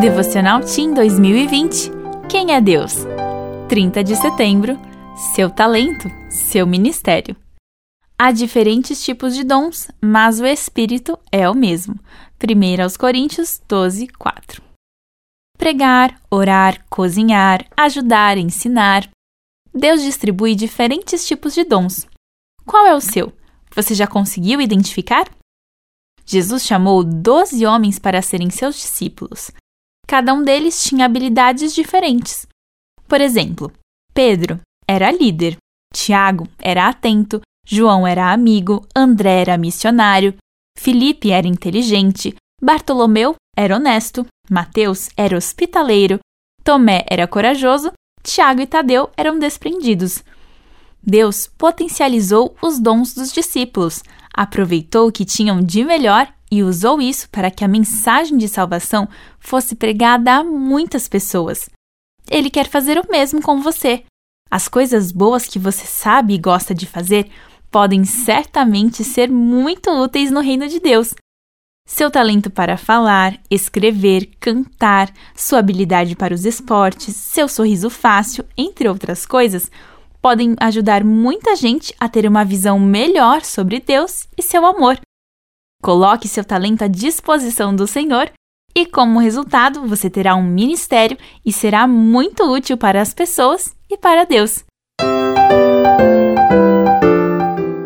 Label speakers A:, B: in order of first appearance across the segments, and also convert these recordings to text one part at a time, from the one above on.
A: Devocional Team 2020 Quem é Deus? 30 de setembro Seu talento, seu ministério. Há diferentes tipos de dons, mas o Espírito é o mesmo. 1 aos Coríntios 12, 4. Pregar, orar, cozinhar, ajudar, ensinar. Deus distribui diferentes tipos de dons. Qual é o seu? Você já conseguiu identificar? Jesus chamou doze homens para serem seus discípulos. Cada um deles tinha habilidades diferentes. Por exemplo, Pedro era líder, Tiago era atento, João era amigo, André era missionário, Felipe era inteligente, Bartolomeu era honesto, Mateus era hospitaleiro, Tomé era corajoso, Tiago e Tadeu eram desprendidos. Deus potencializou os dons dos discípulos, aproveitou o que tinham de melhor e usou isso para que a mensagem de salvação fosse pregada a muitas pessoas. Ele quer fazer o mesmo com você. As coisas boas que você sabe e gosta de fazer podem certamente ser muito úteis no reino de Deus. Seu talento para falar, escrever, cantar, sua habilidade para os esportes, seu sorriso fácil, entre outras coisas, podem ajudar muita gente a ter uma visão melhor sobre Deus e seu amor. Coloque seu talento à disposição do Senhor e, como resultado, você terá um ministério e será muito útil para as pessoas e para Deus.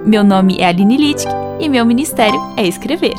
A: Meu nome é Aline Littke e meu ministério é escrever.